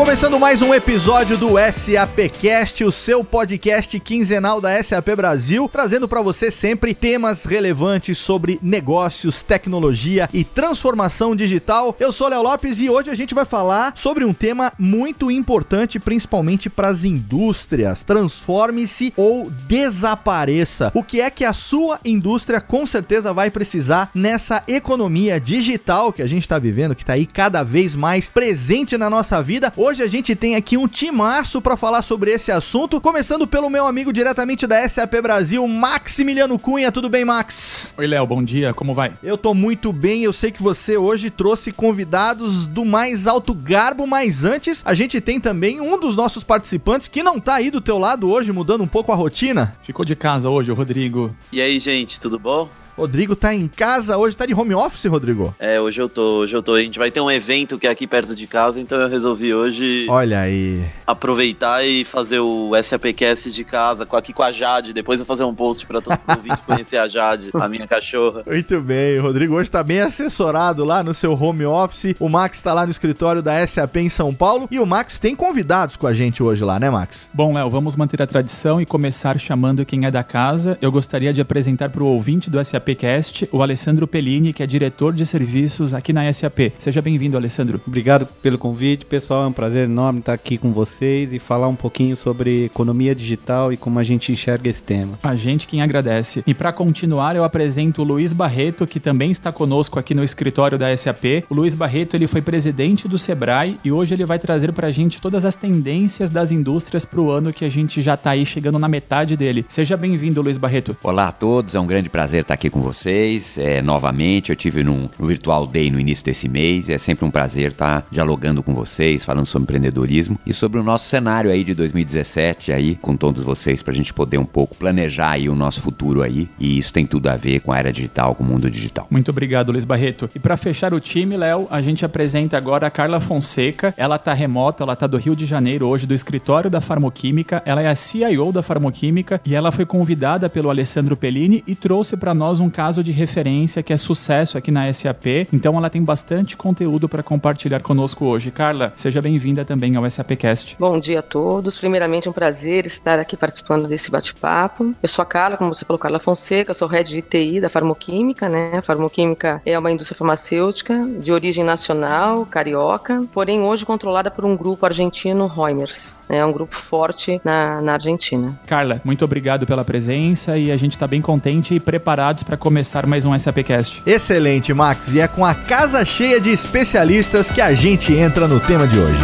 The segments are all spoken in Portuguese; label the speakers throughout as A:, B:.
A: Começando mais um episódio do SAPcast, o seu podcast quinzenal da SAP Brasil, trazendo para você sempre temas relevantes sobre negócios, tecnologia e transformação digital. Eu sou Léo Lopes e hoje a gente vai falar sobre um tema muito importante, principalmente para as indústrias. Transforme-se ou desapareça. O que é que a sua indústria com certeza vai precisar nessa economia digital que a gente está vivendo, que está aí cada vez mais presente na nossa vida? Hoje Hoje a gente tem aqui um timaço para falar sobre esse assunto, começando pelo meu amigo diretamente da SAP Brasil, Maximiliano Cunha. Tudo bem, Max?
B: Oi, Léo, bom dia, como vai?
A: Eu tô muito bem, eu sei que você hoje trouxe convidados do mais alto garbo, mas antes a gente tem também um dos nossos participantes que não tá aí do teu lado hoje, mudando um pouco a rotina.
B: Ficou de casa hoje, o Rodrigo.
C: E aí, gente, tudo bom?
A: Rodrigo tá em casa hoje, tá de home office, Rodrigo?
C: É, hoje eu tô, hoje eu tô. A gente vai ter um evento que é aqui perto de casa, então eu resolvi hoje.
A: Olha aí.
C: Aproveitar e fazer o SAPcast de casa, aqui com a Jade. Depois eu vou fazer um post pra todo mundo conhecer a Jade, a minha cachorra.
A: Muito bem, o Rodrigo hoje tá bem assessorado lá no seu home office. O Max tá lá no escritório da SAP em São Paulo. E o Max tem convidados com a gente hoje lá, né, Max?
B: Bom, Léo, vamos manter a tradição e começar chamando quem é da casa. Eu gostaria de apresentar pro ouvinte do SAP SAPcast, o Alessandro Pellini, que é diretor de serviços aqui na SAP. Seja bem-vindo, Alessandro.
D: Obrigado pelo convite, pessoal. É um prazer enorme estar aqui com vocês e falar um pouquinho sobre economia digital e como a gente enxerga esse tema.
B: A gente quem agradece. E para continuar, eu apresento o Luiz Barreto, que também está conosco aqui no escritório da SAP. O Luiz Barreto, ele foi presidente do Sebrae e hoje ele vai trazer para a gente todas as tendências das indústrias para o ano que a gente já está aí chegando na metade dele. Seja bem-vindo, Luiz Barreto.
E: Olá a todos, é um grande prazer estar aqui com vocês vocês é, novamente. Eu tive num, Virtual Day no início desse mês. É sempre um prazer estar dialogando com vocês, falando sobre empreendedorismo e sobre o nosso cenário aí de 2017 aí com todos vocês para a gente poder um pouco planejar aí o nosso futuro aí. E isso tem tudo a ver com a era digital, com o mundo digital.
B: Muito obrigado, Luiz Barreto. E para fechar o time, Léo, a gente apresenta agora a Carla Fonseca. Ela tá remota, ela tá do Rio de Janeiro hoje, do escritório da Farmoquímica. Ela é a CIO da Farmoquímica e ela foi convidada pelo Alessandro Pellini e trouxe para nós um caso de de referência que é sucesso aqui na SAP. Então ela tem bastante conteúdo para compartilhar conosco hoje. Carla, seja bem-vinda também ao SAPcast.
F: Bom dia a todos. Primeiramente, um prazer estar aqui participando desse bate-papo. Eu sou a Carla, como você falou, Carla Fonseca, sou head de TI da Farmoquímica, né? A Farmoquímica é uma indústria farmacêutica de origem nacional, carioca, porém hoje controlada por um grupo argentino, Reumers. É um grupo forte na, na Argentina.
B: Carla, muito obrigado pela presença e a gente está bem contente e preparados para começar mais um SAPcast.
A: Excelente, Max. E é com a casa cheia de especialistas que a gente entra no tema de hoje.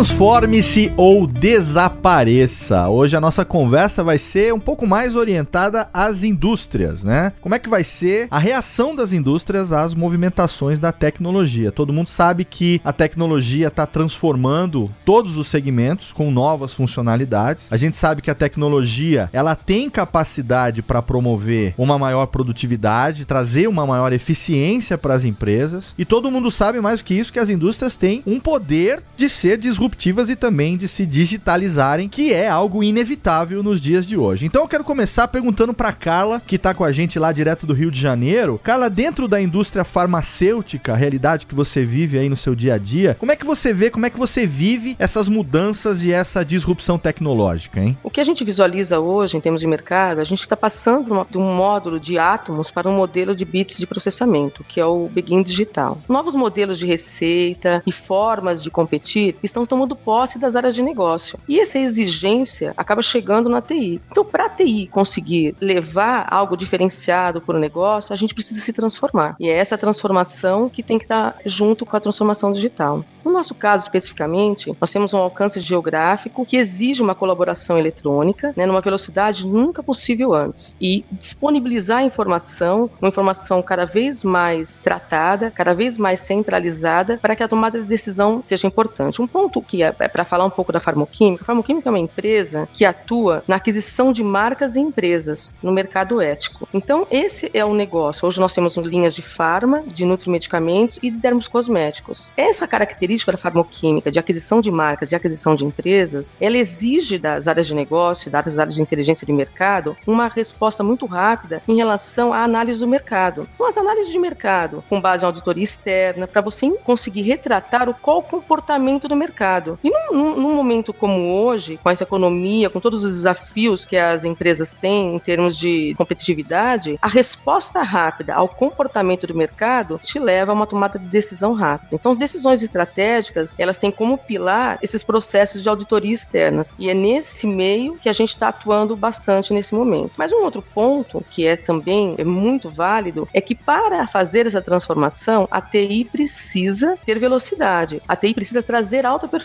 A: Transforme-se ou desapareça. Hoje a nossa conversa vai ser um pouco mais orientada às indústrias, né? Como é que vai ser a reação das indústrias às movimentações da tecnologia? Todo mundo sabe que a tecnologia está transformando todos os segmentos com novas funcionalidades. A gente sabe que a tecnologia ela tem capacidade para promover uma maior produtividade, trazer uma maior eficiência para as empresas. E todo mundo sabe mais do que isso que as indústrias têm um poder de ser disruptivas disruptivas e também de se digitalizarem, que é algo inevitável nos dias de hoje. Então eu quero começar perguntando para Carla, que está com a gente lá direto do Rio de Janeiro. Carla, dentro da indústria farmacêutica, a realidade que você vive aí no seu dia a dia, como é que você vê, como é que você vive essas mudanças e essa disrupção tecnológica, hein?
F: O que a gente visualiza hoje em termos de mercado, a gente está passando de um módulo de átomos para um modelo de bits de processamento, que é o Begin Digital. Novos modelos de receita e formas de competir estão tomando posse das áreas de negócio. E essa exigência acaba chegando na TI. Então, para a TI conseguir levar algo diferenciado para o negócio, a gente precisa se transformar. E é essa transformação que tem que estar junto com a transformação digital. No nosso caso, especificamente, nós temos um alcance geográfico que exige uma colaboração eletrônica, né, numa velocidade nunca possível antes. E disponibilizar informação, uma informação cada vez mais tratada, cada vez mais centralizada, para que a tomada de decisão seja importante. Um ponto que é, é para falar um pouco da farmoquímica, a farmoquímica é uma empresa que atua na aquisição de marcas e empresas no mercado ético. Então, esse é o negócio. Hoje nós temos linhas de farma, de nutrimedicamentos e de dermos cosméticos. Essa característica da farmoquímica, de aquisição de marcas e aquisição de empresas, ela exige das áreas de negócio, das áreas de inteligência de mercado, uma resposta muito rápida em relação à análise do mercado. Então, as análises de mercado, com base em auditoria externa, para você conseguir retratar o qual o comportamento do mercado. E num, num momento como hoje, com essa economia, com todos os desafios que as empresas têm em termos de competitividade, a resposta rápida ao comportamento do mercado te leva a uma tomada de decisão rápida. Então, decisões estratégicas, elas têm como pilar esses processos de auditoria externas. E é nesse meio que a gente está atuando bastante nesse momento. Mas um outro ponto que é também é muito válido é que para fazer essa transformação, a TI precisa ter velocidade. A TI precisa trazer alta performance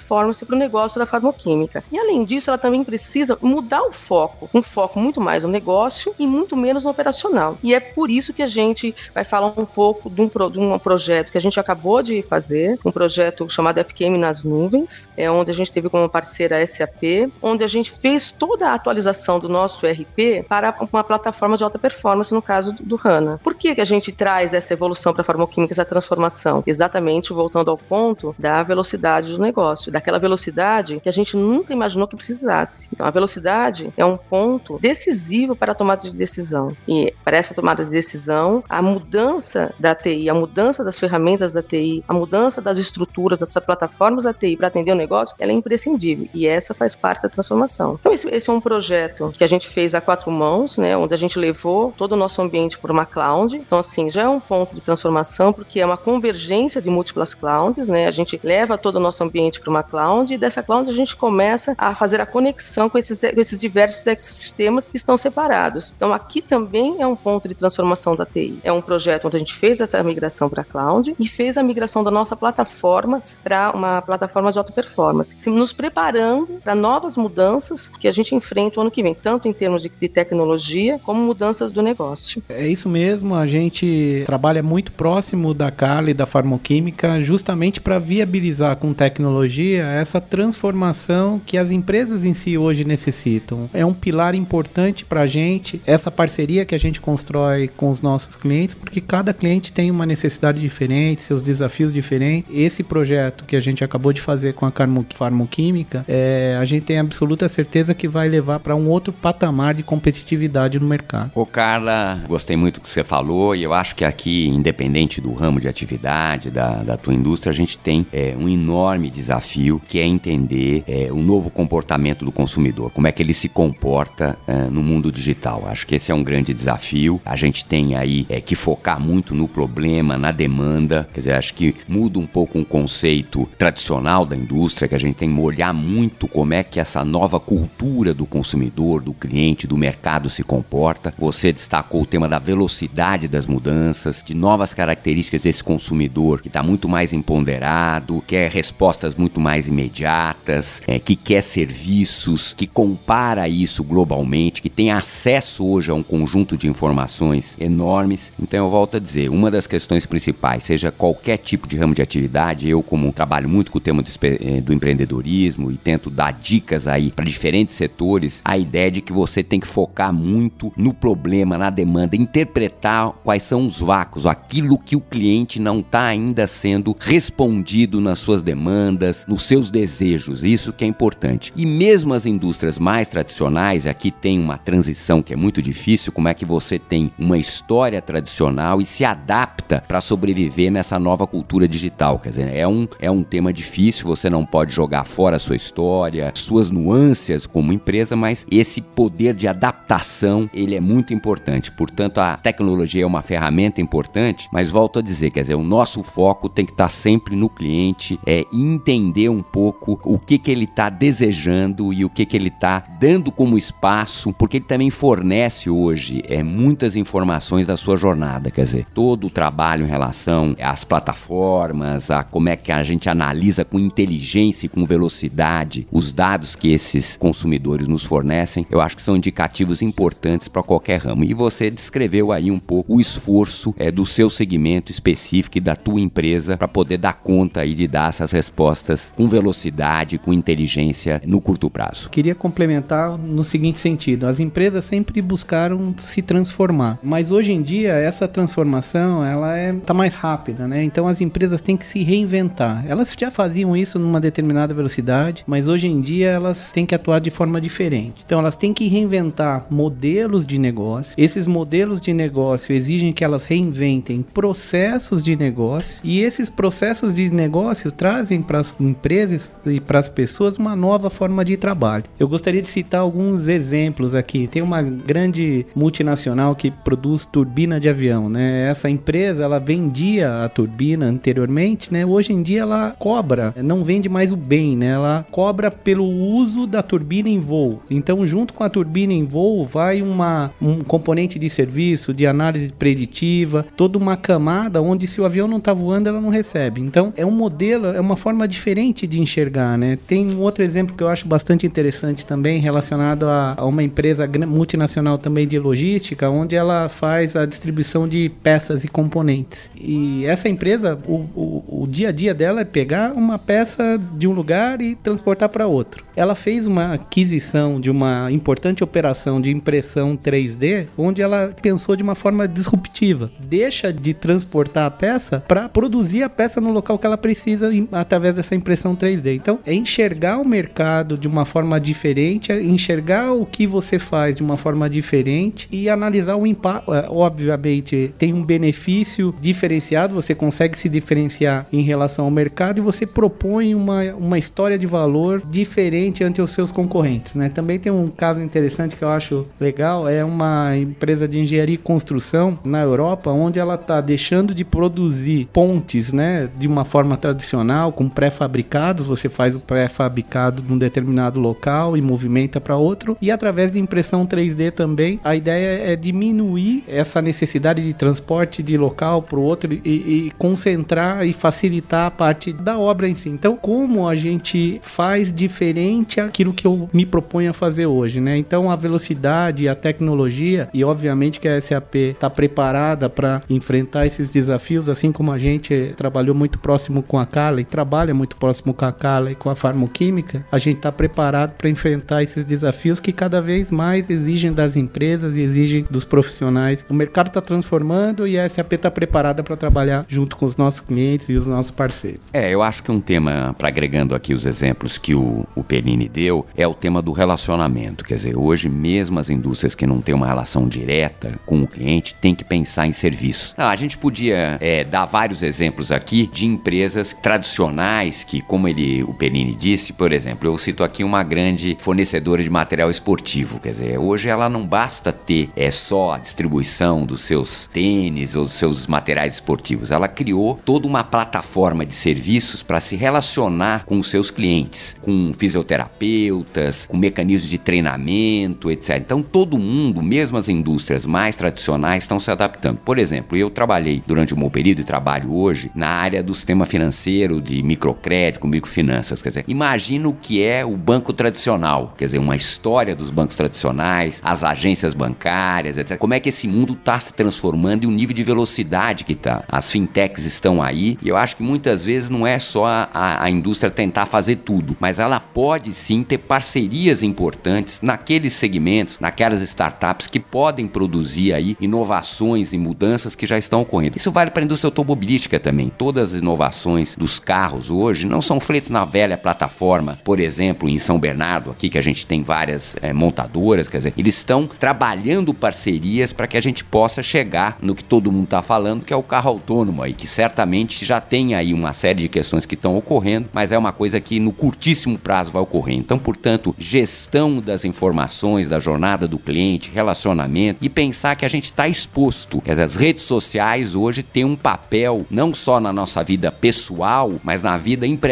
F: para o negócio da farmoquímica. E além disso, ela também precisa mudar o foco, um foco muito mais no negócio e muito menos no operacional. E é por isso que a gente vai falar um pouco de um, de um projeto que a gente acabou de fazer, um projeto chamado FQM nas nuvens, é onde a gente teve como parceira a SAP, onde a gente fez toda a atualização do nosso ERP para uma plataforma de alta performance, no caso do HANA. Por que, que a gente traz essa evolução para a farmoquímica, essa transformação? Exatamente voltando ao ponto da velocidade do negócio, daquela velocidade que a gente nunca imaginou que precisasse. Então, a velocidade é um ponto decisivo para a tomada de decisão. E para essa tomada de decisão, a mudança da TI, a mudança das ferramentas da TI, a mudança das estruturas, das plataformas da TI para atender o negócio, ela é imprescindível. E essa faz parte da transformação. Então, esse, esse é um projeto que a gente fez a quatro mãos, né, onde a gente levou todo o nosso ambiente para uma cloud. Então, assim, já é um ponto de transformação, porque é uma convergência de múltiplas clouds, né? A gente leva todo o nosso ambiente para uma cloud e dessa cloud a gente começa a fazer a conexão com esses, com esses diversos ecossistemas que estão separados. Então, aqui também é um ponto de transformação da TI. É um projeto onde a gente fez essa migração para a cloud e fez a migração da nossa plataforma para uma plataforma de alta performance, nos preparando para novas mudanças que a gente enfrenta o ano que vem, tanto em termos de, de tecnologia como mudanças do negócio.
D: É isso mesmo, a gente trabalha muito próximo da Carla e da farmoquímica justamente para viabilizar com tecnologia essa transformação que as empresas em si hoje necessitam. É um pilar importante para a gente, essa parceria que a gente constrói com os nossos clientes, porque cada cliente tem uma necessidade diferente, seus desafios diferentes. Esse projeto que a gente acabou de fazer com a Farmoquímica, é, a gente tem absoluta certeza que vai levar para um outro patamar de competitividade no mercado.
E: Ô Carla, gostei muito do que você falou e eu acho que aqui, independente do ramo de atividade, da, da tua indústria, a gente tem é, um enorme desafio que é entender é, o novo comportamento do consumidor, como é que ele se comporta é, no mundo digital. Acho que esse é um grande desafio. A gente tem aí é, que focar muito no problema, na demanda. Quer dizer, acho que muda um pouco um conceito tradicional da indústria, que a gente tem que olhar muito como é que essa nova cultura do consumidor, do cliente, do mercado se comporta. Você destacou o tema da velocidade das mudanças, de novas características desse consumidor que está muito mais empoderado, quer respostas muito mais imediatas, é, que quer serviços, que compara isso globalmente, que tem acesso hoje a um conjunto de informações enormes. Então eu volto a dizer, uma das questões principais, seja qualquer tipo de ramo de atividade, eu como trabalho muito com o tema do, eh, do empreendedorismo e tento dar dicas aí para diferentes setores, a ideia de que você tem que focar muito no problema, na demanda, interpretar quais são os vácuos, aquilo que o cliente não está ainda sendo respondido nas suas demandas, nos seus desejos. Isso que é importante. E mesmo as indústrias mais tradicionais, aqui tem uma transição que é muito difícil, como é que você tem uma história tradicional e se adapta para sobreviver nessa nova cultura digital. Quer dizer, é um, é um tema difícil, você não pode jogar fora a sua história, suas nuances como empresa, mas esse poder de adaptação, ele é muito importante. Portanto, a tecnologia é uma ferramenta importante, mas volto a dizer, quer dizer, o nosso foco tem que estar sempre no cliente, é entender um pouco o que que ele está desejando e o que que ele está dando como espaço, porque ele também fornece hoje é, muitas informações da sua jornada, quer dizer, todo o trabalho em relação às plataformas, a como é que a gente analisa com inteligência e com velocidade os dados que esses consumidores nos fornecem, eu acho que são indicativos importantes para qualquer ramo. E você descreveu aí um pouco o esforço é, do seu segmento específico e da tua empresa para poder dar conta aí de dar essas respostas com velocidade, com inteligência no curto prazo.
D: Queria complementar no seguinte sentido: as empresas sempre buscaram se transformar, mas hoje em dia essa transformação ela é tá mais rápida, né? Então as empresas têm que se reinventar. Elas já faziam isso numa determinada velocidade, mas hoje em dia elas têm que atuar de forma diferente. Então elas têm que reinventar modelos de negócio. Esses modelos de negócio exigem que elas reinventem processos de negócio e esses processos de negócio trazem para as empresas e para as pessoas uma nova forma de trabalho. Eu gostaria de citar alguns exemplos aqui. Tem uma grande multinacional que produz turbina de avião, né? Essa empresa ela vendia a turbina anteriormente, né? Hoje em dia ela cobra, não vende mais o bem, né? Ela cobra pelo uso da turbina em voo. Então, junto com a turbina em voo, vai uma, um componente de serviço, de análise preditiva, toda uma camada onde se o avião não está voando, ela não recebe. Então, é um modelo, é uma forma diferente de enxergar, né? Tem um outro exemplo que eu acho bastante interessante também, relacionado a, a uma empresa multinacional também de logística, onde ela faz a distribuição de peças e componentes. E essa empresa, o, o, o dia a dia dela é pegar uma peça de um lugar e transportar para outro. Ela fez uma aquisição de uma importante operação de impressão 3D, onde ela pensou de uma forma disruptiva. Deixa de transportar a peça para produzir a peça no local que ela precisa através dessa impressão 3D. Então, é enxergar o mercado de uma forma diferente, é enxergar o que você faz de uma forma diferente e analisar o impacto. É, obviamente, tem um benefício diferenciado, você consegue se diferenciar em relação ao mercado e você propõe uma, uma história de valor diferente ante os seus concorrentes. Né? Também tem um caso interessante que eu acho legal, é uma empresa de engenharia e construção na Europa, onde ela está deixando de produzir pontes né, de uma forma tradicional, com pré-fabricados, você faz o pré-fabricado num determinado local e movimenta para outro, e através de impressão 3D também, a ideia é diminuir essa necessidade de transporte de local para o outro e, e concentrar e facilitar a parte da obra em si. Então, como a gente faz diferente aquilo que eu me proponho a fazer hoje, né? Então, a velocidade, a tecnologia e obviamente que a SAP está preparada para enfrentar esses desafios, assim como a gente trabalhou muito próximo com a Carla e trabalha muito próximo com a Carla e com a farmoquímica, a gente está preparado para enfrentar esses desafios que cada vez mais exigem das empresas e exigem dos profissionais. O mercado está transformando e a SAP está preparada para trabalhar junto com os nossos clientes e os nossos parceiros.
E: É, eu acho que um tema, para agregando aqui os exemplos que o, o Perini deu, é o tema do relacionamento. Quer dizer, hoje mesmo as indústrias que não têm uma relação direta com o cliente têm que pensar em serviço. Ah, a gente podia é, dar vários exemplos aqui de empresas tradicionais que, como ele, o Perini disse, por exemplo, eu cito aqui uma grande fornecedora de material esportivo. Quer dizer, hoje ela não basta ter é só a distribuição dos seus tênis ou dos seus materiais esportivos. Ela criou toda uma plataforma de serviços para se relacionar com os seus clientes, com fisioterapeutas, com mecanismos de treinamento, etc. Então todo mundo, mesmo as indústrias mais tradicionais, estão se adaptando. Por exemplo, eu trabalhei durante um bom período e trabalho hoje na área do sistema financeiro, de microcrédito, microfinanças. Quer dizer, imagina o que é o banco tradicional, quer dizer, uma história dos bancos tradicionais, as agências bancárias, etc. Como é que esse mundo está se transformando e o nível de velocidade que está. As fintechs estão aí e eu acho que muitas vezes não é só a, a indústria tentar fazer tudo, mas ela pode sim ter parcerias importantes naqueles segmentos, naquelas startups que podem produzir aí inovações e mudanças que já estão ocorrendo. Isso vale para a indústria automobilística também. Todas as inovações dos carros hoje não são feitas na velha plataforma, por exemplo, em São Bernardo, aqui que a gente tem várias é, montadoras, quer dizer, eles estão trabalhando parcerias para que a gente possa chegar no que todo mundo está falando, que é o carro autônomo aí, que certamente já tem aí uma série de questões que estão ocorrendo, mas é uma coisa que no curtíssimo prazo vai ocorrer. Então, portanto, gestão das informações, da jornada do cliente, relacionamento e pensar que a gente está exposto. Quer dizer, as redes sociais hoje têm um papel não só na nossa vida pessoal, mas na vida empresarial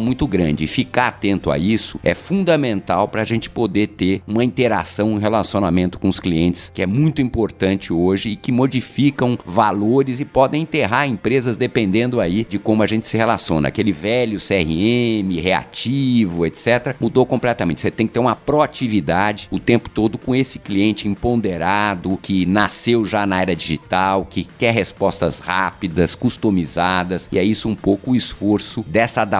E: muito grande. E ficar atento a isso é fundamental para a gente poder ter uma interação, um relacionamento com os clientes, que é muito importante hoje e que modificam valores e podem enterrar empresas dependendo aí de como a gente gente se relaciona. Aquele velho CRM, reativo, etc., mudou completamente. Você tem que ter uma proatividade o tempo todo com esse cliente empoderado, que nasceu já na era digital, que quer respostas rápidas, customizadas, e é isso um pouco o esforço dessa adaptação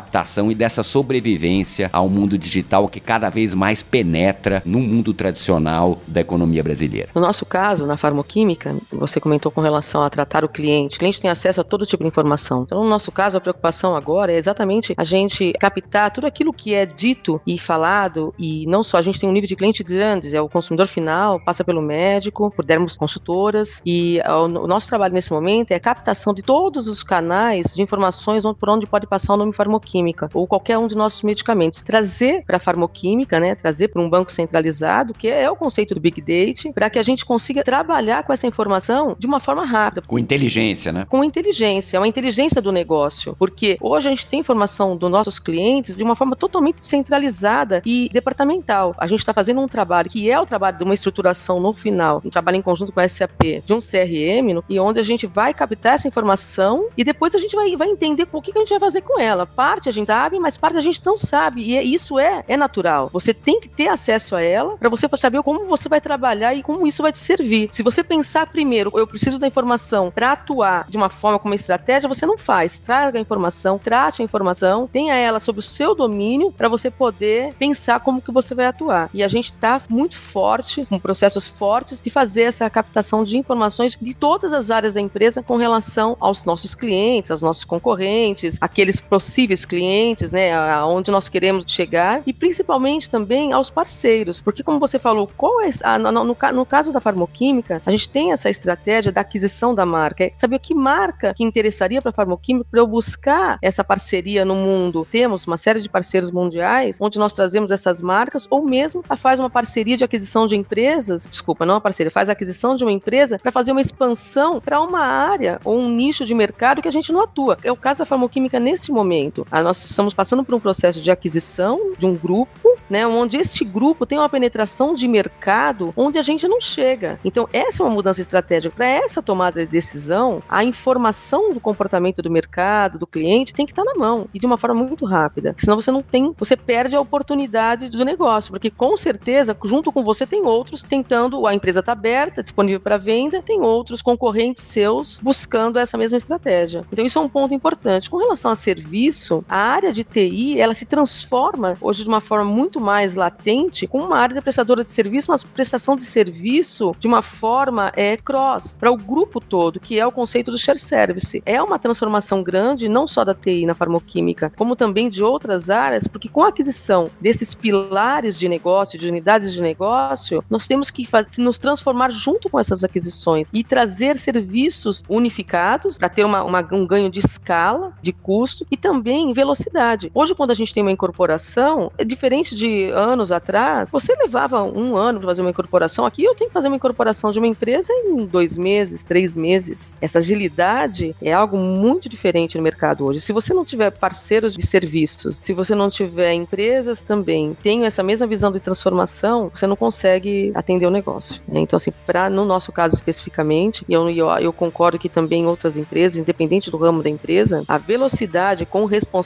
E: e dessa sobrevivência ao mundo digital que cada vez mais penetra no mundo tradicional da economia brasileira.
F: No nosso caso, na farmoquímica, você comentou com relação a tratar o cliente. O cliente tem acesso a todo tipo de informação. Então, no nosso caso, a preocupação agora é exatamente a gente captar tudo aquilo que é dito e falado, e não só, a gente tem um nível de clientes grandes, é o consumidor final, passa pelo médico, por dermos consultoras, e o nosso trabalho nesse momento é a captação de todos os canais de informações por onde pode passar o nome farmoquímica, ou qualquer um de nossos medicamentos. Trazer para a farmoquímica, né, trazer para um banco centralizado, que é o conceito do Big Data, para que a gente consiga trabalhar com essa informação de uma forma rápida.
E: Com inteligência, né?
F: Com inteligência, é uma inteligência do negócio, porque hoje a gente tem informação dos nossos clientes de uma forma totalmente centralizada e departamental. A gente está fazendo um trabalho que é o trabalho de uma estruturação no final, um trabalho em conjunto com a SAP, de um CRM, no, e onde a gente vai captar essa informação e depois a gente vai, vai entender o que, que a gente vai fazer com ela. Parte a gente sabe, mas parte a gente não sabe. E é, isso é, é natural. Você tem que ter acesso a ela para você saber como você vai trabalhar e como isso vai te servir. Se você pensar primeiro, eu preciso da informação para atuar de uma forma como estratégia, você não faz. Traga a informação, trate a informação, tenha ela sob o seu domínio para você poder pensar como que você vai atuar. E a gente está muito forte, com processos fortes de fazer essa captação de informações de todas as áreas da empresa com relação aos nossos clientes, aos nossos concorrentes, aqueles possíveis clientes, né, aonde nós queremos chegar e principalmente também aos parceiros, porque como você falou, qual é a, no, no, no, caso da farmoquímica, a gente tem essa estratégia da aquisição da marca, é saber que marca que interessaria para a farmoquímica para eu buscar essa parceria no mundo. Temos uma série de parceiros mundiais onde nós trazemos essas marcas ou mesmo faz uma parceria de aquisição de empresas, desculpa, não uma parceria, faz a aquisição de uma empresa para fazer uma expansão para uma área ou um nicho de mercado que a gente não atua. É o caso da farmoquímica nesse momento. Nós estamos passando por um processo de aquisição de um grupo, né, onde este grupo tem uma penetração de mercado onde a gente não chega. Então, essa é uma mudança estratégica. Para essa tomada de decisão, a informação do comportamento do mercado, do cliente, tem que estar na mão e de uma forma muito rápida. Senão você não tem, você perde a oportunidade do negócio, porque com certeza, junto com você, tem outros tentando, a empresa está aberta, disponível para venda, tem outros concorrentes seus buscando essa mesma estratégia. Então, isso é um ponto importante. Com relação a serviço, a área de TI, ela se transforma hoje de uma forma muito mais latente com uma área de prestadora de serviço, mas prestação de serviço de uma forma é, cross, para o grupo todo, que é o conceito do share service. É uma transformação grande, não só da TI na farmoquímica, como também de outras áreas, porque com a aquisição desses pilares de negócio, de unidades de negócio, nós temos que nos transformar junto com essas aquisições e trazer serviços unificados para ter uma, uma, um ganho de escala, de custo e também velocidade. Hoje, quando a gente tem uma incorporação, é diferente de anos atrás, você levava um ano para fazer uma incorporação. Aqui eu tenho que fazer uma incorporação de uma empresa em dois meses, três meses. Essa agilidade é algo muito diferente no mercado hoje. Se você não tiver parceiros de serviços, se você não tiver empresas também tenham essa mesma visão de transformação, você não consegue atender o negócio. Né? Então, assim, para no nosso caso especificamente, e eu, eu, eu concordo que também outras empresas, independente do ramo da empresa, a velocidade com responsabilidade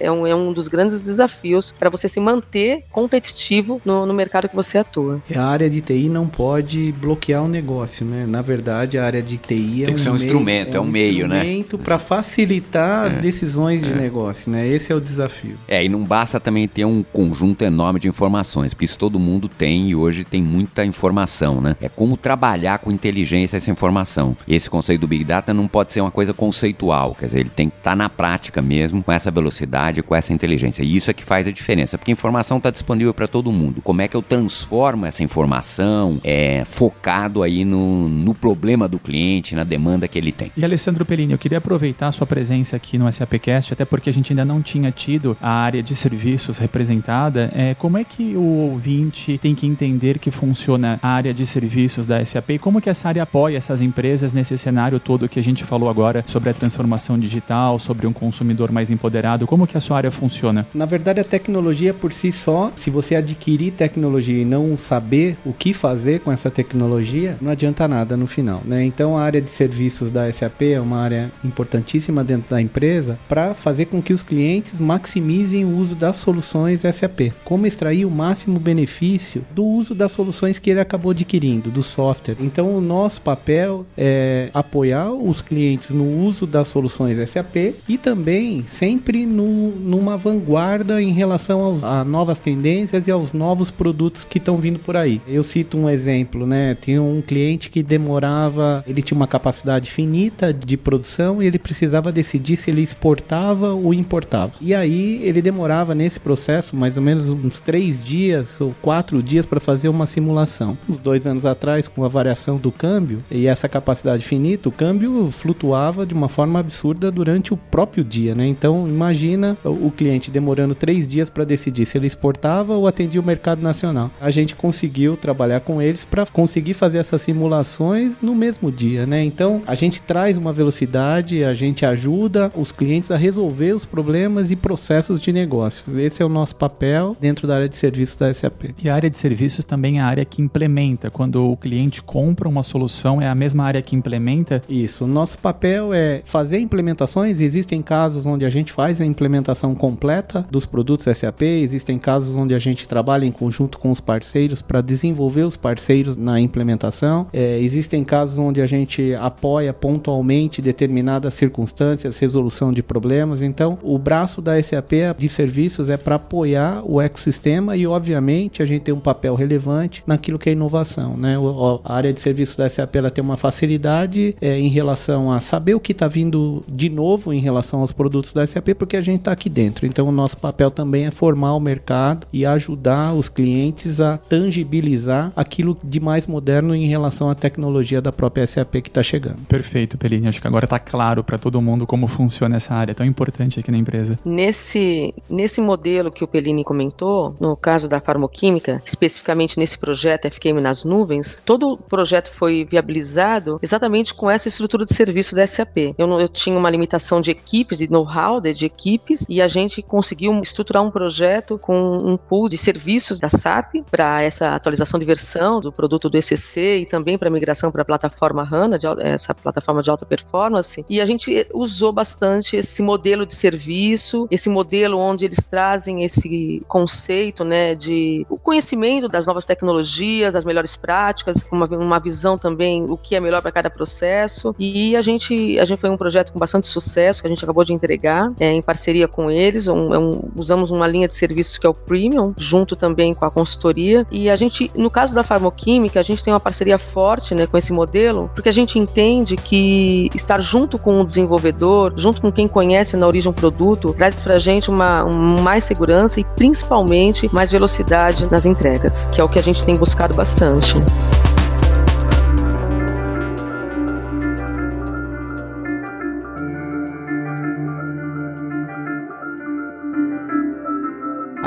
F: é um, é um dos grandes desafios para você se manter competitivo no, no mercado que você atua.
D: A área de TI não pode bloquear o negócio, né? Na verdade, a área de TI é
E: Tem que
D: um
E: ser um
D: meio,
E: instrumento, é um meio, né?
D: instrumento para facilitar as
E: É.
D: decisões de negócio, né? Esse é o desafio.
E: É, e não basta também ter um conjunto enorme de informações, porque isso todo mundo tem e hoje tem muita informação, né? É como trabalhar com inteligência essa informação. Esse conceito do Big Data não pode ser uma coisa conceitual, quer dizer, ele tem que estar na prática mesmo, com essa velocidade, com essa inteligência. E isso é que faz a diferença, porque a informação está disponível para todo mundo. Como é que eu transformo essa informação é, focado aí no, no problema do cliente, na demanda que ele tem?
B: E Alessandro Pellini, eu queria aproveitar a sua presença aqui no SAPcast, até porque a gente ainda não tinha tido a área de serviços representada. É, como é que o ouvinte tem que entender que funciona a área de serviços da SAP e como que essa área apoia essas empresas nesse cenário todo que a gente falou agora sobre a transformação digital, sobre um consumidor mais empoderado? Como que a sua área funciona?
D: Na verdade, a tecnologia por si só, se você adquirir tecnologia e não saber o que fazer com essa tecnologia, não adianta nada no final, né? Então, a área de serviços da SAP é uma área importantíssima dentro da empresa para fazer com que os clientes maximizem o uso das soluções SAP. Como extrair o máximo benefício do uso das soluções que ele acabou adquirindo, do software. Então, o nosso papel é apoiar os clientes no uso das soluções SAP e também sempre no, numa vanguarda em relação aos, a novas tendências e aos novos produtos que estão vindo por aí. Eu cito um exemplo, né? Tinha um cliente que demorava, ele tinha uma capacidade finita de produção e ele precisava decidir se ele exportava ou importava. E aí ele demorava nesse processo mais ou menos uns três dias ou quatro dias para fazer uma simulação. Uns dois anos atrás, com a variação do câmbio e essa capacidade finita, o câmbio flutuava de uma forma absurda durante o próprio dia, né? Então imagina o cliente demorando três dias para decidir se ele exportava ou atendia o mercado nacional. A gente conseguiu trabalhar com eles para conseguir fazer essas simulações no mesmo dia, né? Então a gente traz uma velocidade, a gente ajuda os clientes a resolver os problemas e processos de negócios. Esse é o nosso papel dentro da área de serviços da SAP.
B: E a área de serviços também é a área que implementa. Quando o cliente compra uma solução, é a mesma área que implementa?
D: Isso. Nosso papel é fazer implementações. Existem casos onde a gente faz a implementação completa dos produtos SAP, existem casos onde a gente trabalha em conjunto com os parceiros para desenvolver os parceiros na implementação. É, existem casos onde a gente apoia pontualmente determinadas circunstâncias, resolução de problemas. Então, o braço da SAP de serviços é para apoiar o ecossistema e, obviamente, a gente tem um papel relevante naquilo que é inovação. Né? A área de serviços da SAP ela tem uma facilidade é, em relação a saber o que está vindo de novo em relação aos produtos da SAP, porque a gente está aqui dentro. Então, o nosso papel também é formar o mercado e ajudar os clientes a tangibilizar aquilo de mais moderno em relação à tecnologia da própria SAP que está chegando.
B: Perfeito, Pelini. Acho que agora está claro para todo mundo como funciona essa área tão importante aqui na empresa.
F: Nesse, nesse modelo que o Pelini comentou, no caso da farmoquímica, especificamente nesse projeto FQM nas nuvens, todo o projeto foi viabilizado exatamente com essa estrutura de serviço da SAP. Eu, eu tinha uma limitação de equipes, de know-how de equipes, e a gente conseguiu estruturar um projeto com um pool de serviços da SAP para essa atualização de versão do produto do ECC e também para migração para a plataforma HANA, de, essa plataforma de alta performance. E a gente usou bastante esse modelo de serviço, esse modelo onde eles trazem esse conceito né, de o conhecimento das novas tecnologias, das melhores práticas, uma, uma visão também o que é melhor para cada processo. E a gente, a gente foi um projeto com bastante sucesso que a gente acabou de entregar é, em parceria com eles. Um, é um, usamos uma linha de serviços que é o Premium, junto também com a consultoria. E a gente, no caso da farmoquímica, a gente tem uma parceria forte né, com esse modelo, porque a gente entende que estar junto com o desenvolvedor, junto com quem conhece na origem um produto, traz para a gente uma, um, mais segurança e principalmente mais velocidade nas entregas, que é o que a gente tem buscado bastante.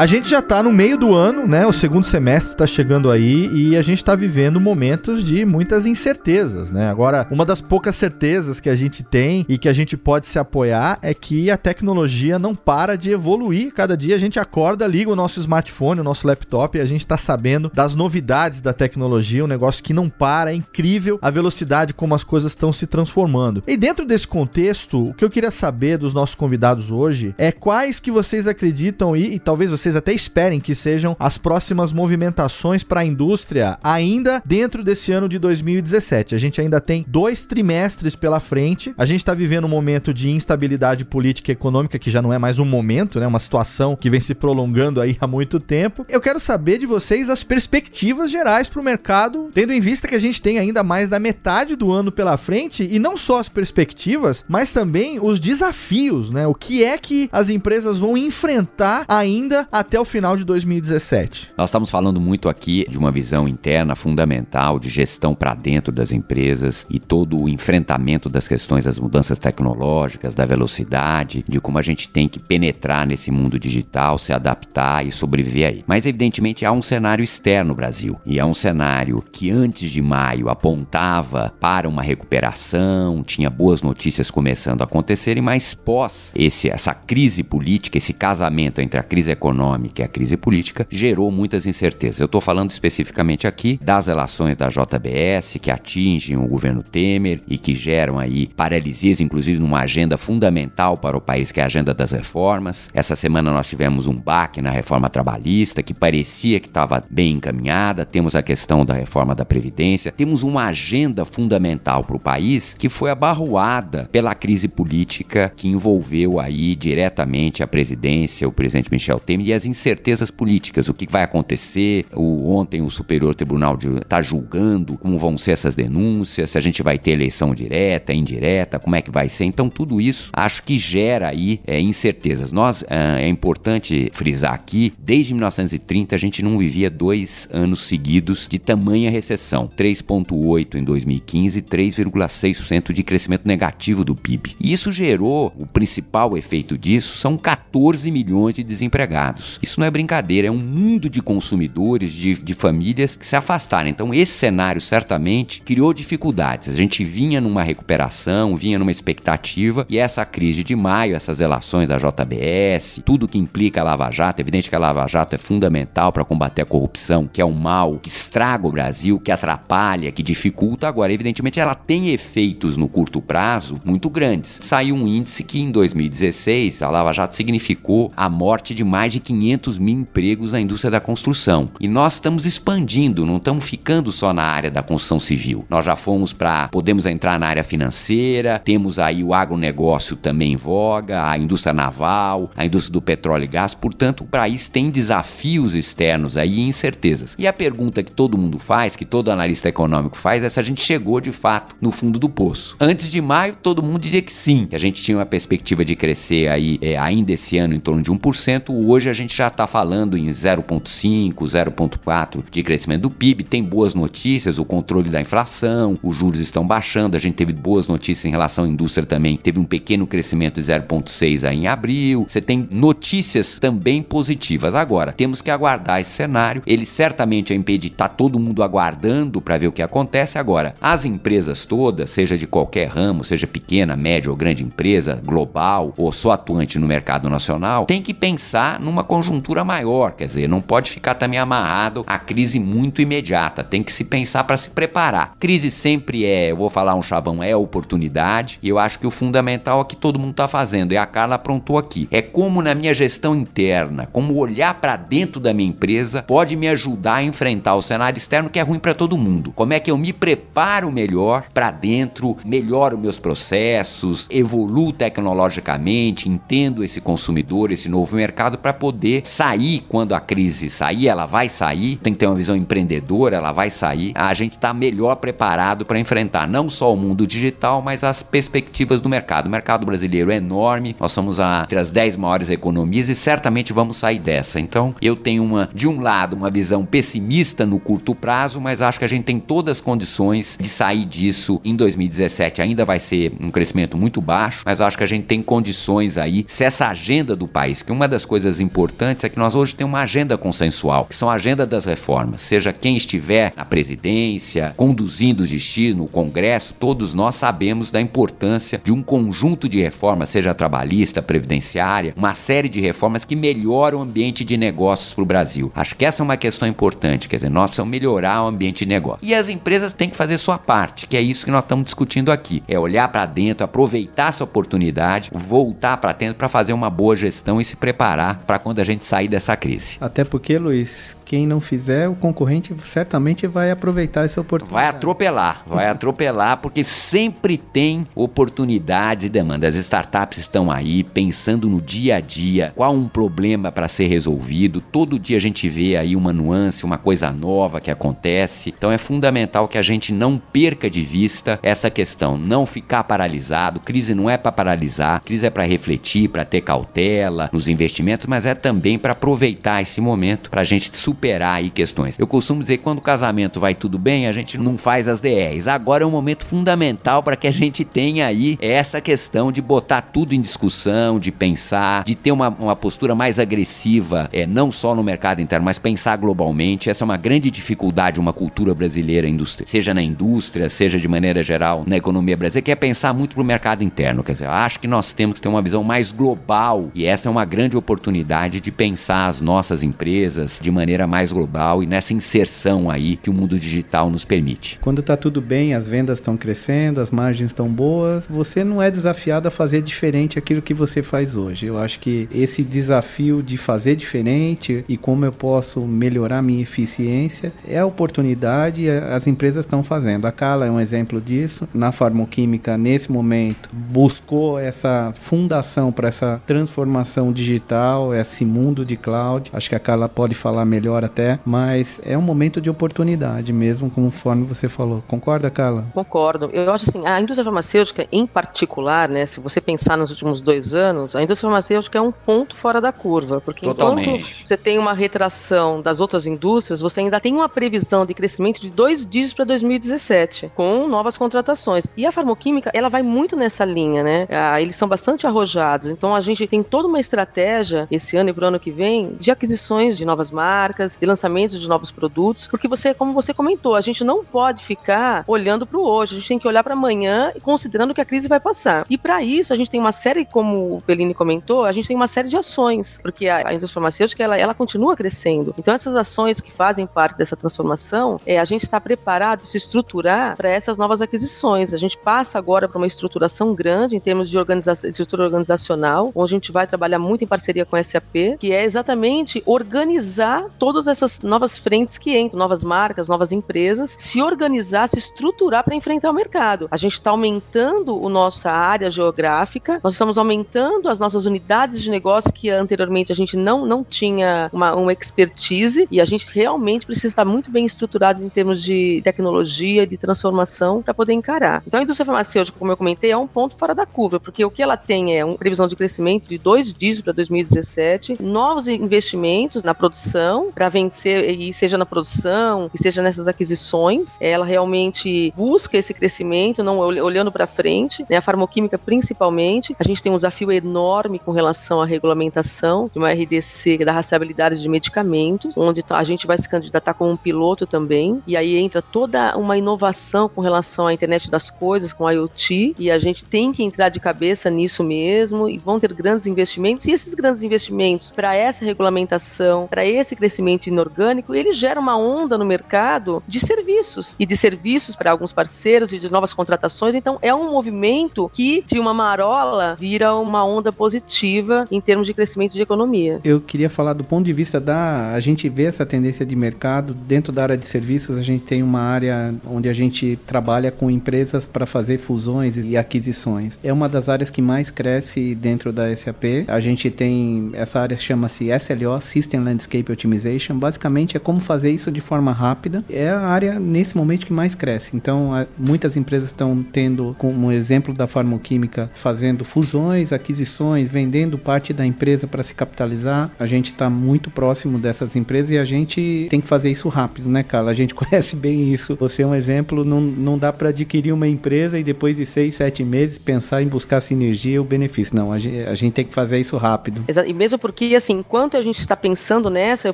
A: A gente já tá no meio do ano, né? O segundo semestre tá chegando aí e a gente tá vivendo momentos de muitas incertezas, né? Agora, uma das poucas certezas que a gente tem e que a gente pode se apoiar é que a tecnologia não para de evoluir. Cada dia a gente acorda, liga o nosso smartphone, o nosso laptop e a gente tá sabendo das novidades da tecnologia, um negócio que não para, é incrível a velocidade como as coisas estão se transformando. E dentro desse contexto, o que eu queria saber dos nossos convidados hoje é quais que vocês acreditam e, e talvez vocês vocês até esperem que sejam as próximas movimentações para a indústria ainda dentro desse ano de 2017. A gente ainda tem dois trimestres pela frente. A gente está vivendo um momento de instabilidade política e econômica que já não é mais um momento, né? Uma situação que vem se prolongando aí há muito tempo. Eu quero saber de vocês as perspectivas gerais para o mercado, tendo em vista que a gente tem ainda mais da metade do ano pela frente e não só as perspectivas, mas também os desafios, né? O que é que as empresas vão enfrentar ainda até o final de 2017.
E: Nós estamos falando muito aqui de uma visão interna fundamental de gestão para dentro das empresas e todo o enfrentamento das questões das mudanças tecnológicas, da velocidade, de como a gente tem que penetrar nesse mundo digital, se adaptar e sobreviver aí. Mas evidentemente há um cenário externo no Brasil e é um cenário que antes de maio apontava para uma recuperação, tinha boas notícias começando a acontecerem, mas pós esse essa crise política, esse casamento entre a crise econômica econômica e a crise política gerou muitas incertezas. Eu estou falando especificamente aqui das relações da JBS que atingem o governo Temer e que geram aí paralisias, inclusive numa agenda fundamental para o país, que é a agenda das reformas. Essa semana nós tivemos um baque na reforma trabalhista que parecia que estava bem encaminhada. Temos a questão da reforma da Previdência. Temos uma agenda fundamental para o país que foi abarroada pela crise política que envolveu aí diretamente a presidência, o presidente Michel Temer as incertezas políticas. O que vai acontecer? O, ontem o Superior Tribunal está julgando como vão ser essas denúncias, se a gente vai ter eleição direta, indireta, como é que vai ser. Então tudo isso acho que gera aí é, incertezas. Nós é, é importante frisar aqui, desde 1930 a gente não vivia dois anos seguidos de tamanha recessão, 3,8 em 2015 e 3,6% de crescimento negativo do PIB. E isso gerou o principal efeito disso são 14 milhões de desempregados. Isso não é brincadeira, é um mundo de consumidores, de, de famílias que se afastaram. Então esse cenário certamente criou dificuldades. A gente vinha numa recuperação, vinha numa expectativa e essa crise de maio, essas relações da JBS, tudo que implica a Lava Jato, é evidente que a Lava Jato é fundamental para combater a corrupção, que é um mal que estraga o Brasil, que atrapalha, que dificulta. Agora, evidentemente, ela tem efeitos no curto prazo muito grandes. Saiu um índice que em 2016 a Lava Jato significou a morte de mais de 500 mil empregos na indústria da construção. E nós estamos expandindo, não estamos ficando só na área da construção civil. Nós já fomos para, podemos entrar na área financeira, temos aí o agronegócio também em voga, a indústria naval, a indústria do petróleo e gás. Portanto, o país tem desafios externos aí e incertezas. E a pergunta que todo mundo faz, que todo analista econômico faz, é se a gente chegou de fato no fundo do poço. Antes de maio, todo mundo dizia que sim, que a gente tinha uma perspectiva de crescer aí é, ainda esse ano em torno de 1%. Hoje a gente já está falando em 0,5, 0,4 de crescimento do PIB. Tem boas notícias, o controle da inflação, os juros estão baixando. A gente teve boas notícias em relação à indústria também. Teve um pequeno crescimento de 0,6 aí em abril. Você tem notícias também positivas. Agora, temos que aguardar esse cenário. Ele certamente é impedir, tá todo mundo aguardando para ver o que acontece. Agora, as empresas todas, seja de qualquer ramo, seja pequena, média ou grande empresa, global ou só atuante no mercado nacional, tem que pensar numa conjuntura maior. Quer dizer, não pode ficar também amarrado a crise muito imediata. Tem que se pensar para se preparar. Crise sempre é, eu vou falar um chavão, é oportunidade. E eu acho que o fundamental é que todo mundo está fazendo. E a Carla aprontou aqui. É como na minha gestão interna, como olhar para dentro da minha empresa pode me ajudar a enfrentar o cenário externo que é ruim para todo mundo. Como é que eu me preparo melhor para dentro, melhoro meus processos, evoluo tecnologicamente, entendo esse consumidor, esse novo mercado para poder sair quando a crise sair, ela vai sair. Tem que ter uma visão empreendedora, ela vai sair. A gente está melhor preparado para enfrentar não só o mundo digital, mas as perspectivas do mercado. O mercado brasileiro é enorme, nós somos a, entre as 10 maiores economias e certamente vamos sair dessa. Então, eu tenho uma, de um lado, uma visão pessimista no curto prazo, mas acho que a gente tem todas as condições de sair disso em 2017. Ainda vai ser um crescimento muito baixo, mas acho que a gente tem condições aí, se essa agenda do país, que uma das coisas importantes é que nós hoje temos uma agenda consensual, que são a agenda das reformas. Seja quem estiver na presidência, conduzindo o destino, o Congresso, todos nós sabemos da importância de um conjunto de reformas, seja trabalhista, previdenciária, uma série de reformas que melhoram o ambiente de negócios para o Brasil. Acho que essa é uma questão importante, quer dizer, nós precisamos melhorar o ambiente de negócio. E as empresas têm que fazer sua parte, que é isso que nós estamos discutindo aqui. É olhar para dentro, aproveitar essa oportunidade, voltar para dentro para fazer uma boa gestão e se preparar para quando a gente sair dessa crise.
D: Até porque, Luiz, quem não fizer, o concorrente certamente vai aproveitar essa oportunidade.
E: Vai atropelar, vai atropelar, porque sempre tem oportunidades e demandas. As startups estão aí pensando no dia a dia, qual um problema para ser resolvido. Todo dia a gente vê aí uma nuance, uma coisa nova que acontece. Então é fundamental que a gente não perca de vista essa questão, não ficar paralisado. Crise não é para paralisar, crise é para refletir, para ter cautela nos investimentos, mas é também para aproveitar esse momento para a gente superar aí questões. Eu costumo dizer que quando o casamento vai tudo bem, a gente não faz as DRs. Agora é um momento fundamental para que a gente tenha aí essa questão de botar tudo em discussão, de pensar, de ter uma, uma postura mais agressiva, é, não só no mercado interno, mas pensar globalmente. Essa é uma grande dificuldade, uma cultura brasileira, indústria, seja na indústria, seja de maneira geral na economia brasileira, que é pensar muito para o mercado interno. Quer dizer, acho que nós temos que ter uma visão mais global e essa é uma grande oportunidade de pensar as nossas empresas de maneira mais global e nessa inserção aí que o mundo digital nos permite.
D: Quando está tudo bem, as vendas estão crescendo, as margens estão boas, você não é desafiado a fazer diferente aquilo que você faz hoje. Eu acho que esse desafio de fazer diferente e como eu posso melhorar minha eficiência é a oportunidade as empresas estão fazendo. A Cala é um exemplo disso. Na farmoquímica, nesse momento, buscou essa fundação para essa transformação digital, esse mundo de cloud. Acho que a Carla pode falar melhor até, mas é um momento de oportunidade mesmo, conforme você falou. Concorda, Carla?
F: Concordo. Eu acho assim, a indústria farmacêutica em particular, né, se você pensar nos últimos dois anos, a indústria farmacêutica é um ponto fora da curva, porque
E: Totalmente.
F: enquanto você tem uma retração das outras indústrias, você ainda tem uma previsão de crescimento de dois dígitos para 2017, com novas contratações. E a farmoquímica, ela vai muito nessa linha, né? Ah, eles são bastante arrojados. Então a gente tem toda uma estratégia esse ano e pro ano que vem de aquisições de novas marcas, de lançamentos de novos produtos, porque você, como você comentou, a gente não pode ficar olhando para o hoje, a gente tem que olhar para amanhã e considerando que a crise vai passar. E para isso a gente tem uma série, como o Pelini comentou, a gente tem uma série de ações, porque a, a indústria farmacêutica ela, ela continua crescendo. Então essas ações que fazem parte dessa transformação, é a gente está preparado, se estruturar para essas novas aquisições. A gente passa agora para uma estruturação grande em termos de, organiza de estrutura organizacional, onde a gente vai trabalhar muito em parceria com a SAP, que é exatamente organizar todas essas novas frentes que entram, novas marcas, novas empresas, se organizar, se estruturar para enfrentar o mercado. A gente está aumentando a nossa área geográfica, nós estamos aumentando as nossas unidades de negócio que anteriormente a gente não, não tinha uma, uma expertise e a gente realmente precisa estar muito bem estruturado em termos de tecnologia, de transformação para poder encarar. Então a indústria farmacêutica, como eu comentei, é um ponto fora da curva, porque o que ela tem é uma previsão de crescimento de dois dígitos para 2017, novos investimentos na produção para vencer, e seja na produção, e seja nessas aquisições, ela realmente busca esse crescimento, não olhando para frente, né? A farmoquímica principalmente, a gente tem um desafio enorme com relação à regulamentação de uma RDC da rastreabilidade de medicamentos, onde tá, a gente vai se candidatar como um piloto também, e aí entra toda uma inovação com relação à internet das coisas, com IoT, e a gente tem que entrar de cabeça nisso mesmo, e vão ter grandes investimentos, e esses grandes investimentos para essa regulamentação, para esse crescimento inorgânico, ele gera uma onda no mercado de serviços, e de serviços para alguns parceiros e de novas contratações, então é um movimento que de uma marola vira uma onda positiva em termos de crescimento de economia.
D: Eu queria falar do ponto de vista da. A gente vê essa tendência de mercado. Dentro da área de serviços, a gente tem uma área onde a gente trabalha com empresas para fazer fusões e aquisições. É uma das áreas que mais cresce dentro da SAP. A gente tem. Essa área chama-se SLO System Landscape Optimization. Basicamente é como fazer isso de forma rápida. É a área nesse momento que mais cresce. Então, muitas empresas estão tendo, como exemplo da farmoquímica, fazendo fusões, aquisições, vendendo parte da empresa para se capitalizar. A gente está muito próximo dessas empresas e a gente tem que fazer isso rápido, né, Carla? A gente conhece bem isso. Você é um exemplo, não, não dá para adquirir uma empresa e depois de seis, sete meses pensar em buscar sinergia ou benefício. Não, a gente, a gente tem que fazer isso rápido.
F: Exato. E mesmo porque, assim, enquanto a gente está pensando nessa, eu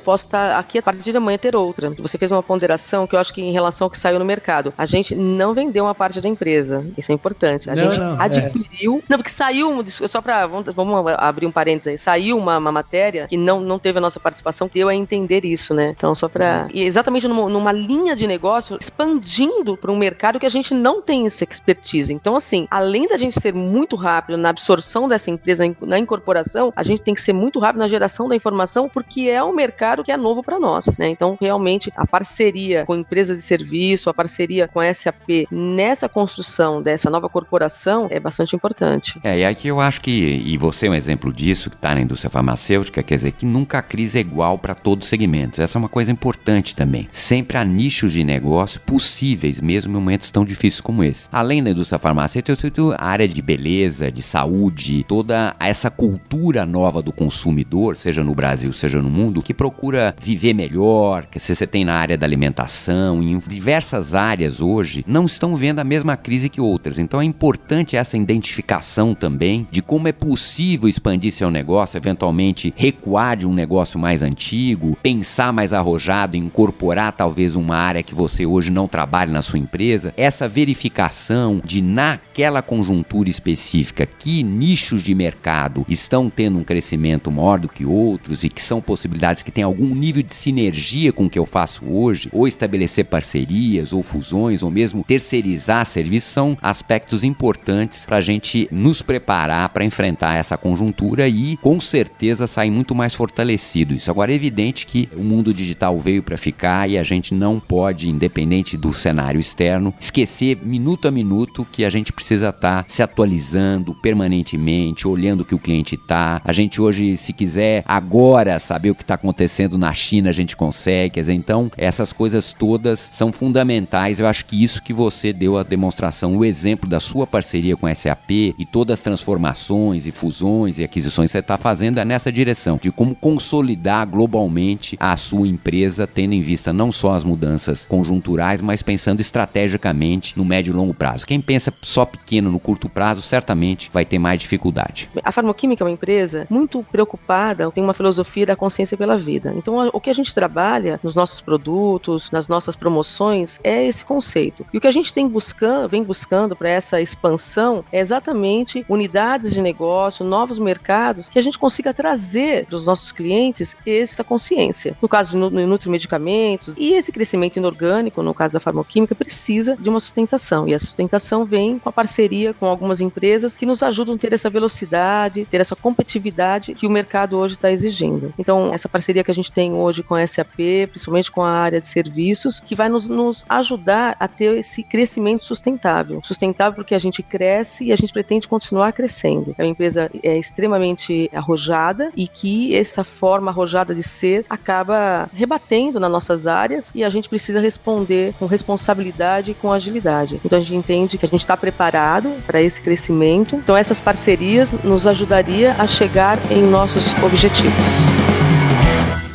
F: posso estar aqui a partir da manhã ter outra. Você fez uma ponderação que eu acho que em relação ao que saiu no mercado, a gente não vendeu uma parte da empresa. Isso é importante. A
D: Não,
F: gente
D: não,
F: adquiriu. Não, porque saiu, só para vamos, vamos abrir um parênteses aí, saiu uma, uma matéria que não, não teve a nossa participação, deu a entender isso, né? Então, só para. E exatamente numa, numa linha de negócio, expandindo para um mercado que a gente não tem essa expertise. Então, assim, além da gente ser muito rápido na absorção dessa empresa, na incorporação, a gente tem que ser muito rápido na geração da informação, porque é um mercado que é novo para nós, né? Então, realmente, a parceria com empresas de serviço, a parceria com a SAP nessa construção dessa nova corporação é bastante importante.
E: É, e aqui eu acho que, e você é um exemplo disso, que está na indústria farmacêutica, quer dizer que nunca a crise é igual para todos os segmentos. Essa é uma coisa importante também. Sempre há nichos de negócio possíveis, mesmo em momentos tão difíceis como esse. Além da indústria farmacêutica, eu cito a área de beleza, de saúde, toda essa cultura nova do consumidor, seja no Brasil, seja no mundo, que procura viver melhor, que você tem na área da alimentação, em diversas áreas hoje, não estão vendo a mesma crise que outras. Então é importante essa identificação também de como é possível expandir seu negócio, eventualmente recuar de um negócio mais antigo, pensar mais arrojado, incorporar talvez uma área que você hoje não trabalha na sua empresa. Essa verificação de naquela conjuntura específica que nichos de mercado estão tendo um crescimento maior menor do que outros e que são possibilidades que têm algum nível de sinergia com o que eu faço hoje, ou estabelecer parcerias, ou fusões, ou mesmo terceirizar serviços, são aspectos importantes para a gente nos preparar para enfrentar essa conjuntura e, com certeza, sair muito mais fortalecido. Isso agora é evidente que o mundo digital veio para ficar e a gente não pode, independente do cenário externo, esquecer minuto a minuto que a gente precisa estar tá se atualizando permanentemente, olhando o que o cliente está. A gente hoje, se quiser agora saber o que está acontecendo na China, a gente consegue. Então, essas coisas todas são fundamentais. Eu acho que isso que você deu a demonstração, o exemplo da sua parceria com a SAP e todas as transformações e fusões e aquisições que você está fazendo é nessa direção, de como consolidar globalmente a sua empresa, tendo em vista não só as mudanças conjunturais, mas pensando estrategicamente no médio e longo prazo. Quem pensa só pequeno no curto prazo, certamente vai ter mais dificuldade.
F: A Farmoquímica é uma empresa muito preocupada, tem uma filosofia da consciência pela vida. Então, o que a gente trabalha nos nossos produtos, nas nossas promoções, é esse conceito. E o que a gente tem buscando, vem buscando para essa expansão é exatamente unidades de negócio, novos mercados que a gente consiga trazer para os nossos clientes essa consciência. No caso de nutrimedicamentos e esse crescimento inorgânico, no caso da farmoquímica, precisa de uma sustentação. E a sustentação vem com a parceria com algumas empresas que nos ajudam a ter essa velocidade, ter essa competitividade que o mercado hoje está exigindo. Então, essa parceria que a gente tem hoje com a SAP, principalmente com a área de serviços, que vai nos, nos ajudar a ter esse crescimento sustentável. Sustentável porque a gente cresce e a gente pretende continuar crescendo. É uma empresa é, extremamente arrojada e que essa forma arrojada de ser acaba rebatendo nas nossas áreas e a gente precisa responder com responsabilidade e com agilidade. Então a gente entende que a gente está preparado para esse crescimento. Então essas parcerias nos ajudaria a chegar em nossos objetivos.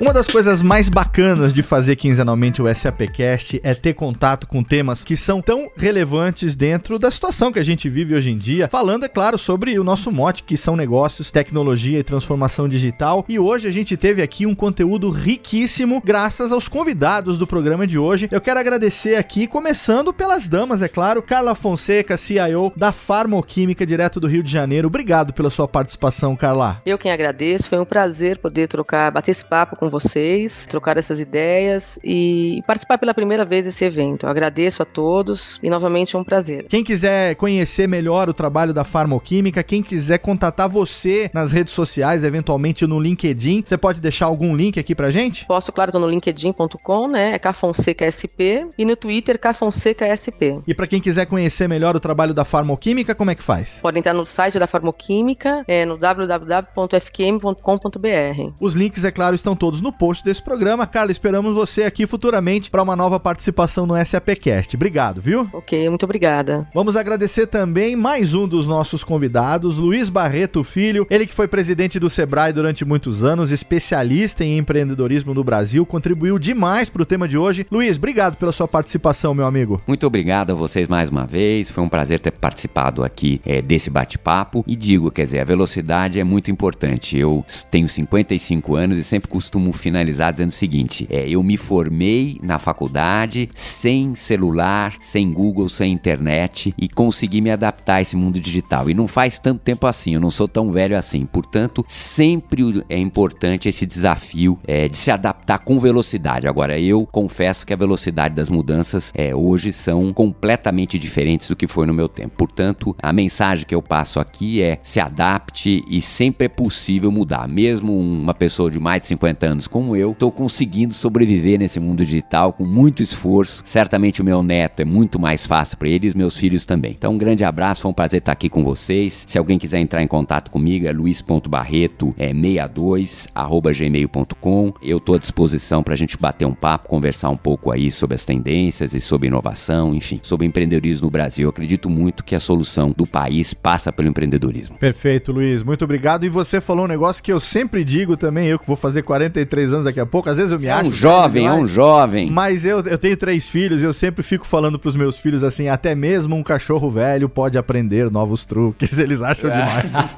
A: Uma das coisas mais bacanas de fazer quinzenalmente o SAPcast é ter contato com temas que são tão relevantes dentro da situação que a gente vive hoje em dia, falando, é claro, sobre o nosso mote, que são negócios, tecnologia e transformação digital. E hoje a gente teve aqui um conteúdo riquíssimo, graças aos convidados do programa de hoje. Eu quero agradecer aqui, começando pelas damas, é claro, Carla Fonseca, CIO da Farmoquímica, direto do Rio de Janeiro. Obrigado pela sua participação, Carla.
F: Eu quem agradeço, foi um prazer poder trocar, bater esse papo com vocês, trocar essas ideias e participar pela primeira vez desse evento. Eu agradeço a todos e novamente é um prazer.
A: Quem quiser conhecer melhor o trabalho da Farmoquímica, quem quiser contatar você nas redes sociais, eventualmente no LinkedIn, você pode deixar algum link aqui pra gente?
F: Posso, claro, tô no linkedin.com, né? É Cafonseca SP e no Twitter Cafonseca SP.
A: E para quem quiser conhecer melhor o trabalho da Farmoquímica, como é que faz?
F: Pode entrar no site da Farmoquímica, é no www.fqm.com.br.
A: Os links, é claro, estão todos no post desse programa. Carla, esperamos você aqui futuramente para uma nova participação no SAPcast. Obrigado, viu?
F: Ok, muito obrigada.
A: Vamos agradecer também mais um dos nossos convidados, Luiz Barreto Filho, ele que foi presidente do Sebrae durante muitos anos, especialista em empreendedorismo no Brasil, contribuiu demais para o tema de hoje. Luiz, obrigado pela sua participação, meu amigo.
E: Muito obrigado a vocês mais uma vez. Foi um prazer ter participado aqui é, desse bate-papo. E digo, quer dizer, a velocidade é muito importante. Eu tenho 55 anos e sempre costumo finalizar dizendo o seguinte: é, eu me formei na faculdade sem celular, sem Google, sem internet e consegui me adaptar a esse mundo digital. E não faz tanto tempo assim, eu não sou tão velho assim. Portanto, sempre é importante esse desafio é, de se adaptar com velocidade. Agora, eu confesso que a velocidade das mudanças é, hoje são completamente diferentes do que foi no meu tempo. Portanto, a mensagem que eu passo aqui é se adapte e sempre é possível mudar. Mesmo uma pessoa de mais de 50 anos como eu, estou conseguindo sobreviver nesse mundo digital com muito esforço. Certamente o meu neto é muito mais fácil para ele e os meus filhos também. Então, um grande abraço, foi um prazer estar aqui com vocês. Se alguém quiser entrar em contato comigo, é luiz.barreto é 62 gmail.com. Eu estou à disposição para a gente bater um papo, conversar um pouco aí sobre as tendências e sobre inovação, enfim, sobre empreendedorismo no Brasil. Eu acredito muito que a solução do país passa pelo empreendedorismo.
A: Perfeito, Luiz. Muito obrigado. E você falou um negócio que eu sempre digo também, eu que vou fazer 40 53 anos daqui a pouco. Às vezes eu me
E: É
A: acho.
E: um jovem, é um jovem.
A: Mas eu, eu tenho três filhos e eu sempre fico falando pros meus filhos assim: até mesmo um cachorro velho pode aprender novos truques. Eles acham demais.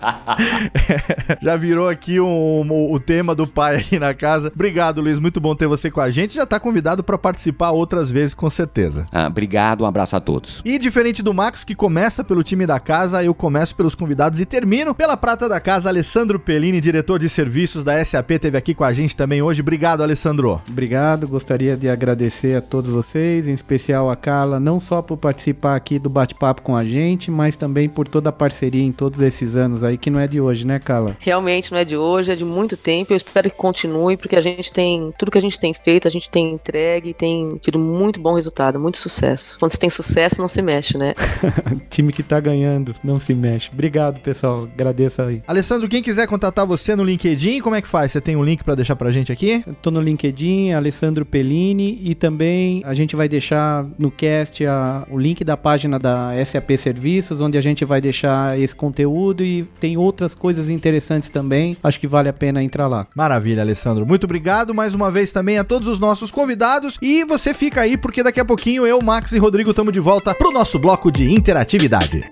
A: Já virou aqui um, um- o tema do pai aqui na casa. Obrigado, Luiz. Muito bom ter você com a gente. Já tá convidado pra participar outras vezes, com certeza.
E: Ah, obrigado, um abraço a todos.
A: E diferente do Max, que começa pelo time da casa, eu começo pelos convidados e termino pela prata da casa. Alessandro Pellini, diretor de serviços da SAP, teve aqui com a gente também hoje. Obrigado, Alessandro.
D: Obrigado, gostaria de agradecer a todos vocês, em especial a Carla, não só por participar aqui do bate-papo com a gente, mas também por toda a parceria em todos esses anos aí, que não é de hoje, né, Carla?
F: Realmente não é de hoje, é de muito tempo. Eu espero que continue, porque a gente tem. Tudo que a gente tem feito, a gente tem entregue e tem tido muito bom resultado, muito sucesso. Quando se tem sucesso, não se mexe, né?
D: Time que tá ganhando, não se mexe. Obrigado, pessoal, agradeço aí.
A: Alessandro, quem quiser contatar você no LinkedIn, como é que faz? Você tem um link pra deixar pra gente aqui?
D: Eu tô no LinkedIn, Alessandro Pellini, e também a gente vai deixar no cast a- o link da página da SAP Serviços, onde a gente vai deixar esse conteúdo e tem outras coisas interessantes também. Acho que vale a pena entrar lá.
A: Maravilha, Alessandro. Muito obrigado mais uma vez também a todos os nossos convidados. E você fica aí, porque daqui a pouquinho eu, Max e Rodrigo estamos de volta pro nosso bloco de interatividade.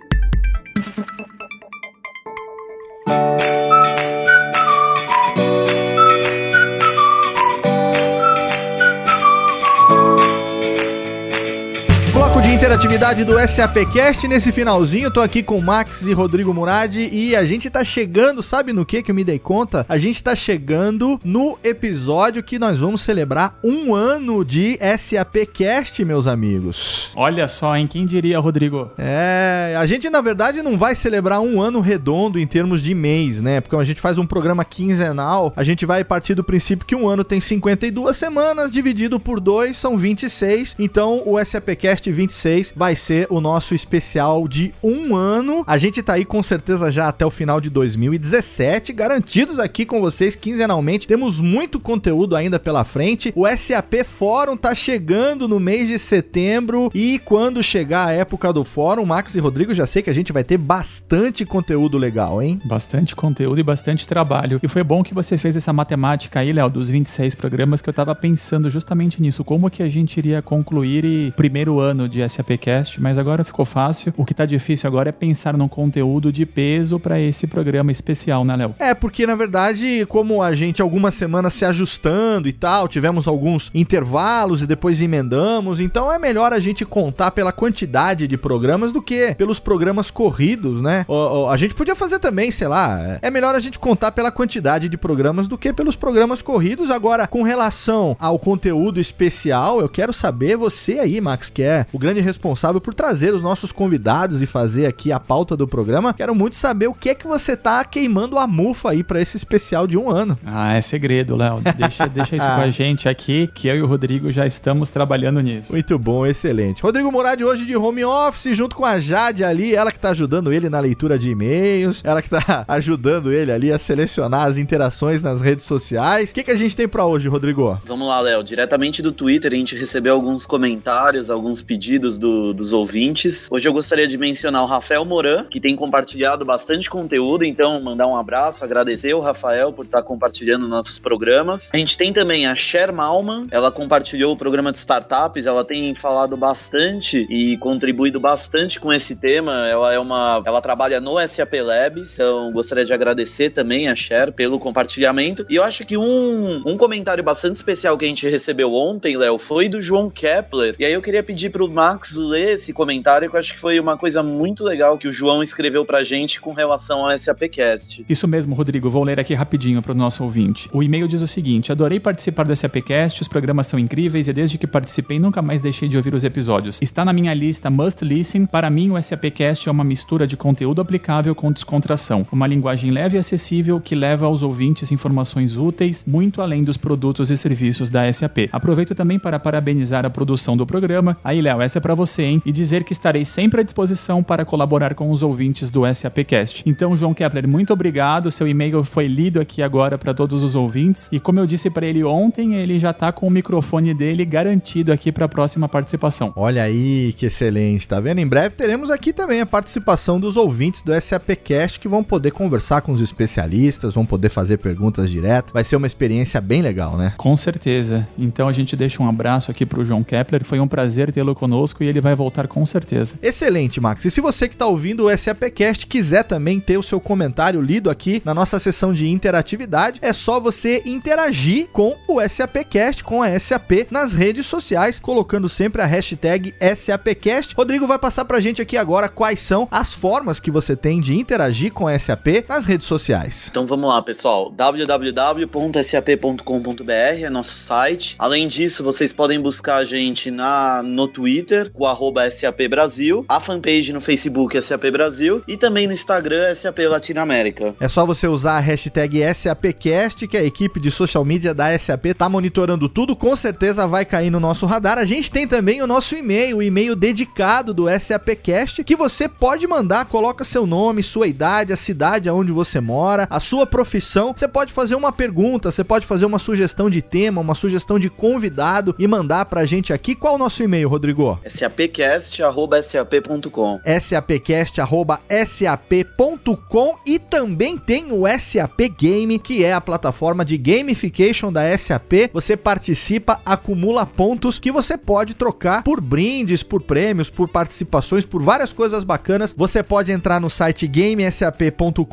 A: Interatividade do SAPcast. Nesse finalzinho, tô aqui com o Max e Rodrigo Murad e a gente tá chegando, sabe no que que eu me dei conta? A gente tá chegando no episódio que nós vamos celebrar um ano de SAPcast, meus amigos.
B: Olha só, hein? Quem diria, Rodrigo?
A: É, a gente na verdade não vai celebrar um ano redondo em termos de mês, né? Porque a gente faz um programa quinzenal, a gente vai partir do princípio que um ano tem 52 semanas, dividido por dois são 26. Então o SAPcast 26 vai ser o nosso especial de um ano. A gente tá aí com certeza já até o final de 2017, garantidos aqui com vocês quinzenalmente. Temos muito conteúdo ainda pela frente. O SAP Fórum tá chegando no mês de setembro e quando chegar a época do fórum, Max e Rodrigo, já sei que a gente vai ter bastante conteúdo legal, hein?
B: Bastante conteúdo e bastante trabalho. E foi bom que você fez essa matemática aí, Léo, dos 26 programas, que eu tava pensando justamente nisso. Como que a gente iria concluir o primeiro ano de SAPcast, mas agora ficou fácil. O que tá difícil agora é pensar num conteúdo de peso para esse programa especial, né, Léo?
A: É, porque na verdade, como a gente algumas semanas se ajustando e tal, tivemos alguns intervalos e depois emendamos, então é melhor a gente contar pela quantidade de programas do que pelos programas corridos, né? Ó, a gente podia fazer também, sei lá, é melhor a gente contar pela quantidade de programas do que pelos programas corridos. Agora, com relação ao conteúdo especial, eu quero saber você aí, Max, que é o grande responsável por trazer os nossos convidados e fazer aqui a pauta do programa. Quero muito saber o que é que você tá queimando a mufa aí pra esse especial de um ano.
B: Ah, é segredo, Léo. Deixa, deixa isso com a gente aqui, que eu e o Rodrigo já estamos trabalhando nisso.
A: Muito bom, excelente. Rodrigo Murad hoje de home office, junto com a Jade ali, ela que tá ajudando ele na leitura de e-mails, ela que tá ajudando ele ali a selecionar as interações nas redes sociais. O que, que a gente tem pra hoje, Rodrigo?
C: Vamos lá, Léo. Diretamente do Twitter, a gente recebeu alguns comentários, alguns pedidos do- dos ouvintes. Hoje eu gostaria de mencionar o Rafael Moran, que tem compartilhado bastante conteúdo, então mandar um abraço, agradecer o Rafael por estar compartilhando nossos programas. A gente tem também a Cher Malman, ela compartilhou o programa de startups, ela tem falado bastante e contribuído bastante com esse tema. Ela é uma, ela trabalha no SAP Labs, então gostaria de agradecer também a Cher pelo compartilhamento. E eu acho que um, um comentário bastante especial que a gente recebeu ontem, Léo, foi do João Kepler. E aí eu queria pedir pro Max ler esse comentário, que eu acho que foi uma coisa muito legal que o João escreveu pra gente com relação ao SAPcast.
B: Isso mesmo, Rodrigo. Vou ler aqui rapidinho para o nosso ouvinte. O e-mail diz o seguinte: Adorei participar do SAPcast, os programas são incríveis e desde que participei nunca mais deixei de ouvir os episódios. Está na minha lista Must Listen. Para mim, o SAPcast é uma mistura de conteúdo aplicável com descontração, uma linguagem leve e acessível que leva aos ouvintes informações úteis muito além dos produtos e serviços da SAP. Aproveito também para parabenizar a produção do programa. Aí, Léo, essa é para você. Você, hein? E dizer que estarei sempre à disposição para colaborar com os ouvintes do SAPcast. Então, João Kepler, muito obrigado. Seu e-mail foi lido aqui agora para todos os ouvintes. E como eu disse para ele ontem, ele já tá com o microfone dele garantido aqui para a próxima participação.
A: Olha aí, que excelente, tá vendo? Em breve teremos aqui também a participação dos ouvintes do SAPcast que vão poder conversar com os especialistas, vão poder fazer perguntas direto. Vai ser uma experiência bem legal, né?
B: Com certeza. Então a gente deixa um abraço aqui pro João Kepler. Foi um prazer tê-lo conosco e ele vai voltar com certeza.
A: Excelente, Max. E se você que está ouvindo o SAPcast quiser também ter o seu comentário lido aqui na nossa sessão de interatividade, é só você interagir com o SAPcast, com a SAP nas redes sociais, colocando sempre a hashtag SAPcast. Rodrigo vai passar pra gente aqui agora quais são as formas que você tem de interagir com a SAP nas redes sociais.
C: Então vamos lá, pessoal. www.sap.com.br é nosso site. Além disso, vocês podem buscar a gente na, no Twitter, com arroba SAP Brasil, a fanpage no Facebook SAP Brasil e também no Instagram SAP Latinoamérica.
A: É só você usar a hashtag SAPcast, que a equipe de social media da SAP tá monitorando tudo, com certeza vai cair no nosso radar. A gente tem também o nosso e-mail, o e-mail dedicado do SAPcast, que você pode mandar, coloca seu nome, sua idade, a cidade onde você mora, a sua profissão. Você pode fazer uma pergunta, você pode fazer uma sugestão de tema, uma sugestão de convidado e mandar pra gente aqui. Qual é o nosso e-mail, Rodrigo?
C: sapcast.sap.com
A: sapcast.sap.com e também tem o SAP Game, que é a plataforma de gamification da SAP. Você participa, acumula pontos que você pode trocar por brindes, por prêmios, por participações, por várias coisas bacanas. Você pode entrar no site gamesap.com.br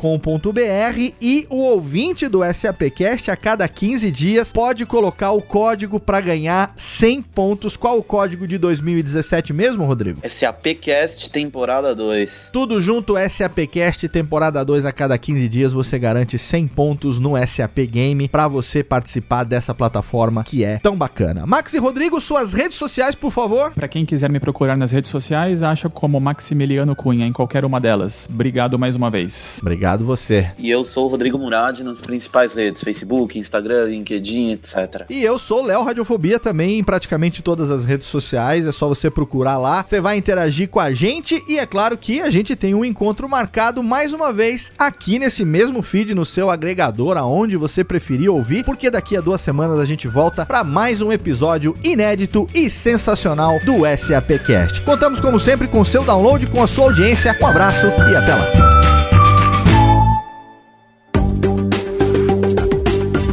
A: e o ouvinte do SAPcast a cada 15 dias pode colocar o código para ganhar 100 pontos. Qual o código de 2017 mesmo, Rodrigo?
C: SAPcast temporada 2.
A: Tudo junto, SAPcast temporada 2 a cada 15 dias você garante 100 pontos no SAP Game para você participar dessa plataforma que é tão bacana. Max e Rodrigo, suas redes sociais, por favor.
B: Para quem quiser me procurar nas redes sociais, acha como Maximiliano Cunha em qualquer uma delas. Obrigado mais uma vez.
A: Obrigado você.
C: E eu sou o Rodrigo Murad nas principais redes: Facebook, Instagram, LinkedIn, etc.
A: E eu sou Léo Radiofobia também em praticamente todas as redes sociais. É só você procurar lá. Você vai interagir com a gente e é claro que a gente tem um encontro marcado mais uma vez aqui nesse mesmo feed no seu agregador, aonde você preferir ouvir, porque daqui a duas semanas a gente volta para mais um episódio inédito e sensacional do SAPcast. Contamos como sempre com seu download, com a sua audiência. Um abraço e até lá.